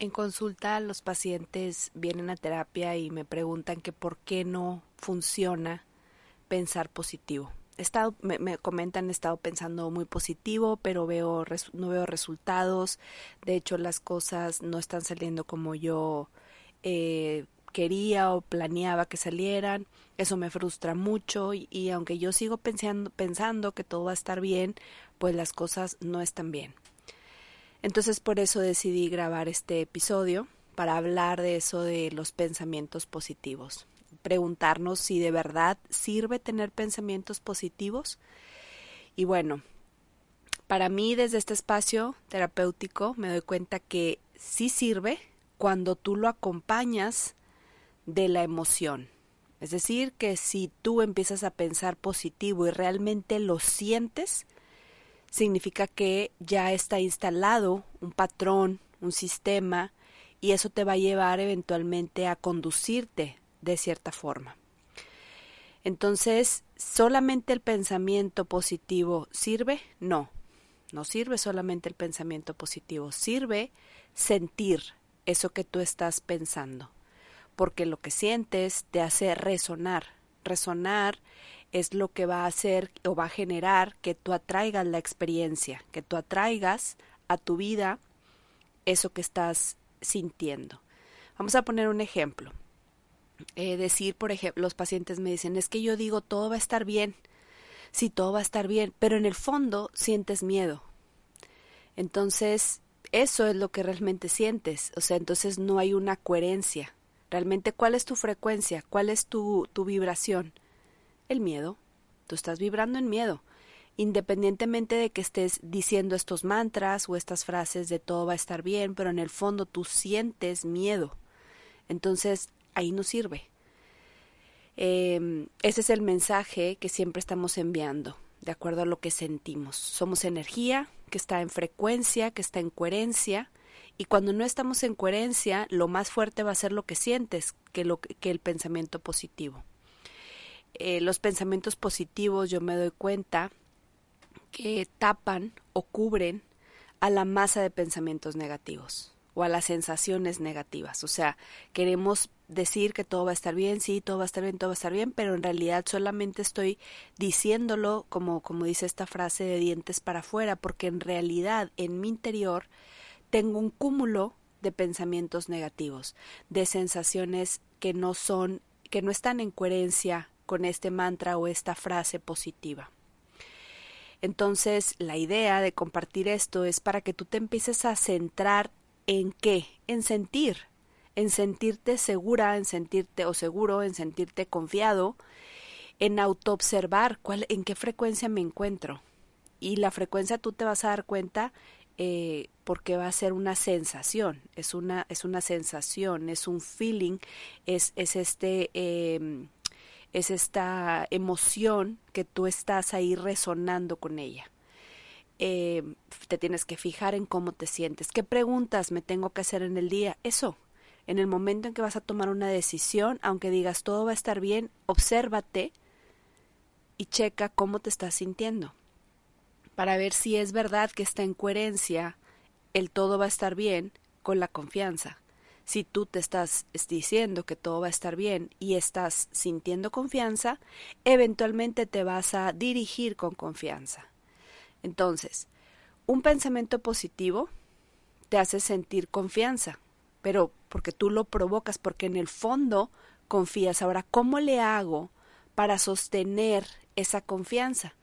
En consulta los pacientes vienen a terapia y me preguntan que por qué no funciona pensar positivo. He estado, me, comentan, he estado pensando muy positivo, pero veo no veo resultados. De hecho, las cosas no están saliendo como yo eh, quería o planeaba que salieran. Eso me frustra mucho y, y aunque yo sigo pensando, pensando que todo va a estar bien, pues las cosas no están bien. Entonces por eso decidí grabar este episodio para hablar de eso de los pensamientos positivos. Preguntarnos si de verdad sirve tener pensamientos positivos. Y bueno, para mí desde este espacio terapéutico me doy cuenta que sí sirve cuando tú lo acompañas de la emoción. Es decir, que si tú empiezas a pensar positivo y realmente lo sientes, significa que ya está instalado un patrón, un sistema, y eso te va a llevar eventualmente a conducirte de cierta forma. Entonces, ¿solamente el pensamiento positivo sirve? No, no sirve solamente el pensamiento positivo, sirve sentir eso que tú estás pensando, porque lo que sientes te hace resonar. Resonar es lo que va a hacer o va a generar que tú atraigas la experiencia, que tú atraigas a tu vida eso que estás sintiendo. Vamos a poner un ejemplo. Eh, decir, por ejemplo, los pacientes me dicen, es que yo digo todo va a estar bien, sí, todo va a estar bien, pero en el fondo sientes miedo. Entonces, eso es lo que realmente sientes, o sea, entonces no hay una coherencia. Realmente, ¿cuál es tu frecuencia? ¿Cuál es tu, tu vibración? El miedo. Tú estás vibrando en miedo. Independientemente de que estés diciendo estos mantras o estas frases de todo va a estar bien, pero en el fondo tú sientes miedo. Entonces ahí no sirve. Em, ese es el mensaje que siempre estamos enviando, de acuerdo a lo que sentimos. Somos energía que está en frecuencia, que está en coherencia, y cuando no estamos en coherencia, lo más fuerte va a ser lo que sientes que, que el pensamiento positivo. Eh, los pensamientos positivos yo me doy cuenta que tapan o cubren a la masa de pensamientos negativos o a las sensaciones negativas. O sea, queremos decir que todo va a estar bien, sí, todo va a estar bien, todo va a estar bien, pero en realidad solamente estoy diciéndolo como, como dice esta frase de dientes para afuera, porque en realidad en mi interior tengo un cúmulo de pensamientos negativos, de sensaciones que no son, que no están en coherencia con este mantra o esta frase positiva. Entonces, la idea de compartir esto es para que tú te empieces a centrar en qué, en sentir, en sentirte segura, en sentirte o seguro, en sentirte confiado, en autoobservar cuál, en qué frecuencia me encuentro. Y la frecuencia tú te vas a dar cuenta eh, porque va a ser una sensación, es una, es una sensación, es un feeling, es, es este em, es esta emoción que tú estás ahí resonando con ella. Eh, te tienes que fijar en cómo te sientes. ¿Qué preguntas me tengo que hacer en el día? Eso. En el momento en que vas a tomar una decisión, aunque digas todo va a estar bien, obsérvate y checa cómo te estás sintiendo. Para ver si es verdad que está en coherencia el todo va a estar bien con la confianza si tú te estás diciendo que todo va a estar bien y estás sintiendo confianza, eventualmente te vas a dirigir con confianza. Entonces, un pensamiento positivo te hace sentir confianza, pero porque tú lo provocas, porque en el fondo confías. Ahora, ¿cómo le hago para sostener esa confianza?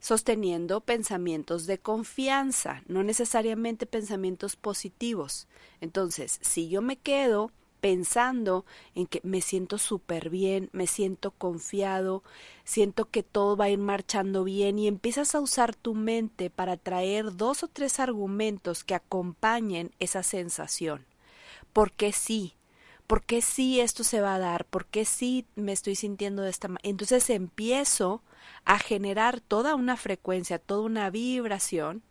Sosteniendo pensamientos de confianza, no necesariamente pensamientos positivos. Entonces, si yo me quedo pensando en que me siento súper bien, me siento confiado, siento que todo va a ir marchando bien y empiezas a usar tu mente para traer dos o tres argumentos que acompañen esa sensación. ¿Por qué sí? ¿Por qué sí esto se va a dar? ¿Por qué sí me estoy sintiendo de esta manera? Entonces empiezo a generar toda una frecuencia, toda una vibración,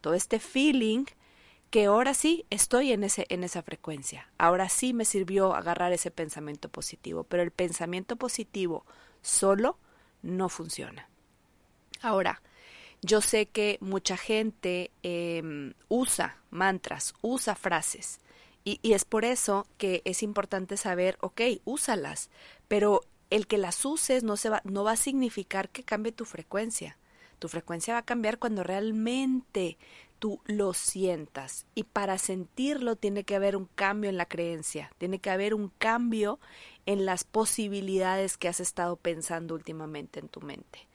todo este feeling que ahora sí estoy en ese en esa frecuencia. Ahora sí me sirvió agarrar ese pensamiento positivo, pero el pensamiento positivo solo no funciona. Ahora, yo sé que mucha gente em, usa mantras, usa frases Y, es por eso que es importante saber, ok, úsalas, pero el que las uses no, se va, no va a significar que cambie tu frecuencia. Tu frecuencia va a cambiar cuando realmente tú lo sientas. Y para sentirlo tiene que haber un cambio en la creencia, tiene que haber un cambio en las posibilidades que has estado pensando últimamente en tu mente.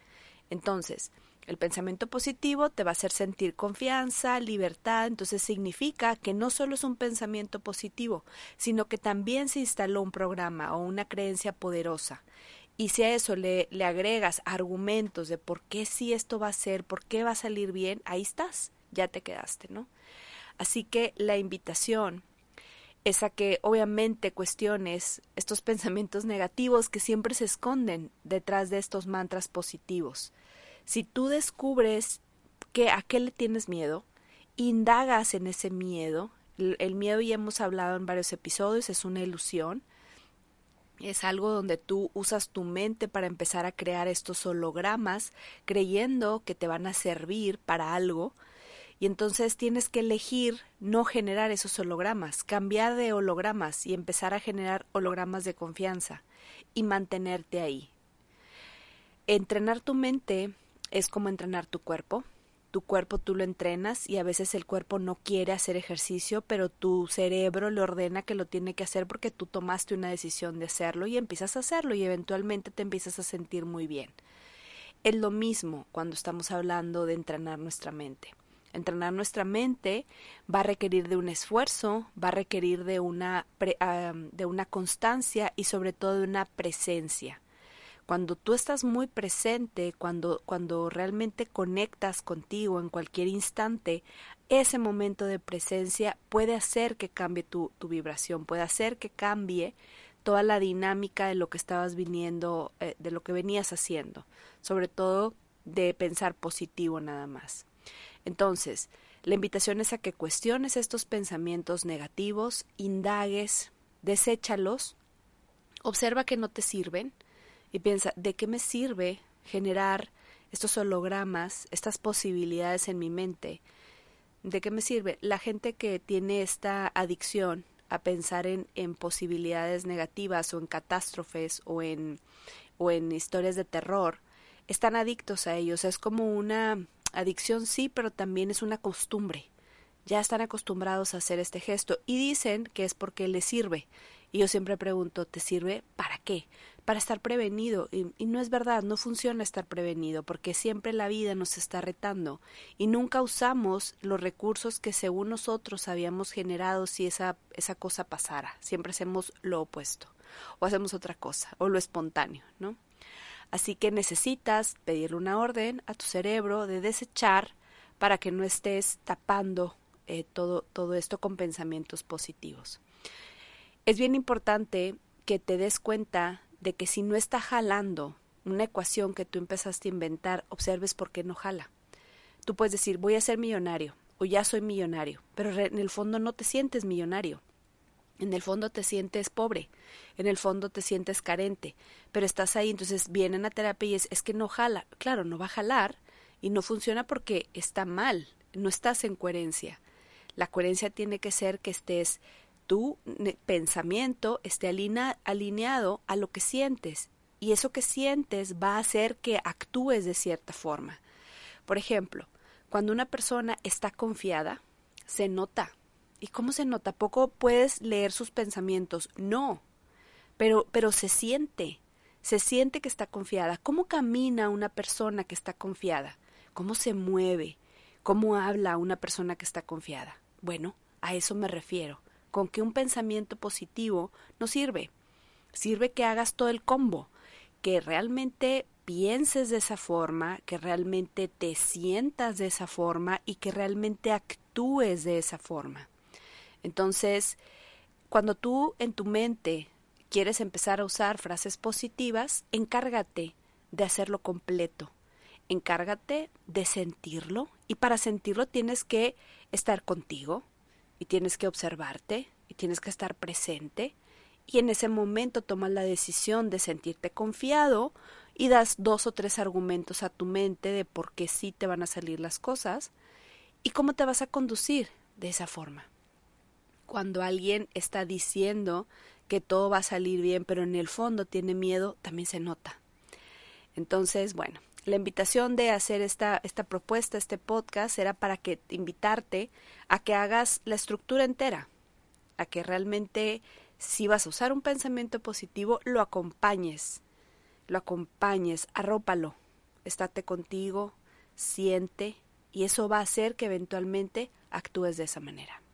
Entonces, el pensamiento positivo te va a hacer sentir confianza, libertad, entonces significa que no solo es un pensamiento positivo, sino que también se instaló un programa o una creencia poderosa. Y si a eso le, le agregas argumentos de por qué sí esto va a ser, por qué va a salir bien, ahí estás, ya te quedaste, ¿no? Así que la invitación es a que obviamente cuestiones estos pensamientos negativos que siempre se esconden detrás de estos mantras positivos. Si tú descubres que a qué le tienes miedo, indagas en ese miedo, el, miedo ya hemos hablado en varios episodios, es una ilusión, es algo donde tú usas tu mente para empezar a crear estos hologramas creyendo que te van a servir para algo. Y entonces tienes que elegir no generar esos hologramas, cambiar de hologramas y empezar a generar hologramas de confianza y mantenerte ahí. Entrenar tu mente es como entrenar tu cuerpo. Tu cuerpo tú lo entrenas y a veces el cuerpo no quiere hacer ejercicio, pero tu cerebro le ordena que lo tiene que hacer porque tú tomaste una decisión de hacerlo y empiezas a hacerlo y eventualmente te empiezas a sentir muy bien. Es lo mismo cuando estamos hablando de entrenar nuestra mente. Entrenar nuestra mente va a requerir de un esfuerzo, va a requerir de una, de una constancia y sobre todo de una presencia. Cuando tú estás muy presente, cuando, cuando realmente conectas contigo en cualquier instante, ese momento de presencia puede hacer que cambie tu, tu vibración, puede hacer que cambie toda la dinámica de lo que estabas viniendo, eh, de lo que venías haciendo, sobre todo de pensar positivo nada más. Entonces, la invitación es a que cuestiones estos pensamientos negativos, indagues, deséchalos, observa que no te sirven, y piensa, ¿de qué me sirve generar estos hologramas, estas posibilidades en mi mente? ¿De qué me sirve? La gente que tiene esta adicción a pensar en, posibilidades negativas o en catástrofes o en, o en historias de terror, están adictos a ellos. Es como una adicción, sí, pero también es una costumbre. Ya están acostumbrados a hacer este gesto y dicen que es porque les sirve. Y yo siempre pregunto, ¿te sirve para qué? para estar prevenido. Y, no es verdad, no funciona estar prevenido, porque siempre la vida nos está retando y nunca usamos los recursos que según nosotros habíamos generado si esa, esa cosa pasara. Siempre hacemos lo opuesto, o hacemos otra cosa, o lo espontáneo, ¿no? Así que necesitas pedirle una orden a tu cerebro de desechar para que no estés tapando eh, todo, todo esto con pensamientos positivos. Es bien importante que te des cuenta de que si no está jalando una ecuación que tú empezaste a inventar, observes por qué no jala. Tú puedes decir, voy a ser millonario o ya soy millonario, pero en el fondo no te sientes millonario. En el fondo te sientes pobre, en el fondo te sientes carente, pero estás ahí, entonces vienen a terapia y es, es que no jala. Claro, no va a jalar y no funciona porque está mal, no estás en coherencia. La coherencia tiene que ser que estés tu pensamiento esté alineado a lo que sientes y eso que sientes va a hacer que actúes de cierta forma. Por ejemplo, cuando una persona está confiada, se nota. ¿Y cómo se nota? Poco puedes leer sus pensamientos. No. Pero, pero se siente. Se siente que está confiada. ¿Cómo camina una persona que está confiada? ¿Cómo se mueve? ¿Cómo habla una persona que está confiada? Bueno, a eso me refiero con que un pensamiento positivo no sirve. Sirve que hagas todo el combo, que realmente pienses de esa forma, que realmente te sientas de esa forma y que realmente actúes de esa forma. Entonces, cuando tú en tu mente quieres empezar a usar frases positivas, encárgate de hacerlo completo. Encárgate de sentirlo y para sentirlo tienes que estar contigo, y tienes que observarte y tienes que estar presente y en ese momento tomas la decisión de sentirte confiado y das dos o tres argumentos a tu mente de por qué sí te van a salir las cosas y cómo te vas a conducir de esa forma. Cuando alguien está diciendo que todo va a salir bien, pero en el fondo tiene miedo, también se nota. Entonces, bueno, la invitación de hacer esta, esta propuesta, este podcast, era para que invitarte a que hagas la estructura entera, a que realmente si vas a usar un pensamiento positivo, lo acompañes, lo acompañes, arrópalo, estate contigo, siente, y eso va a hacer que eventualmente actúes de esa manera.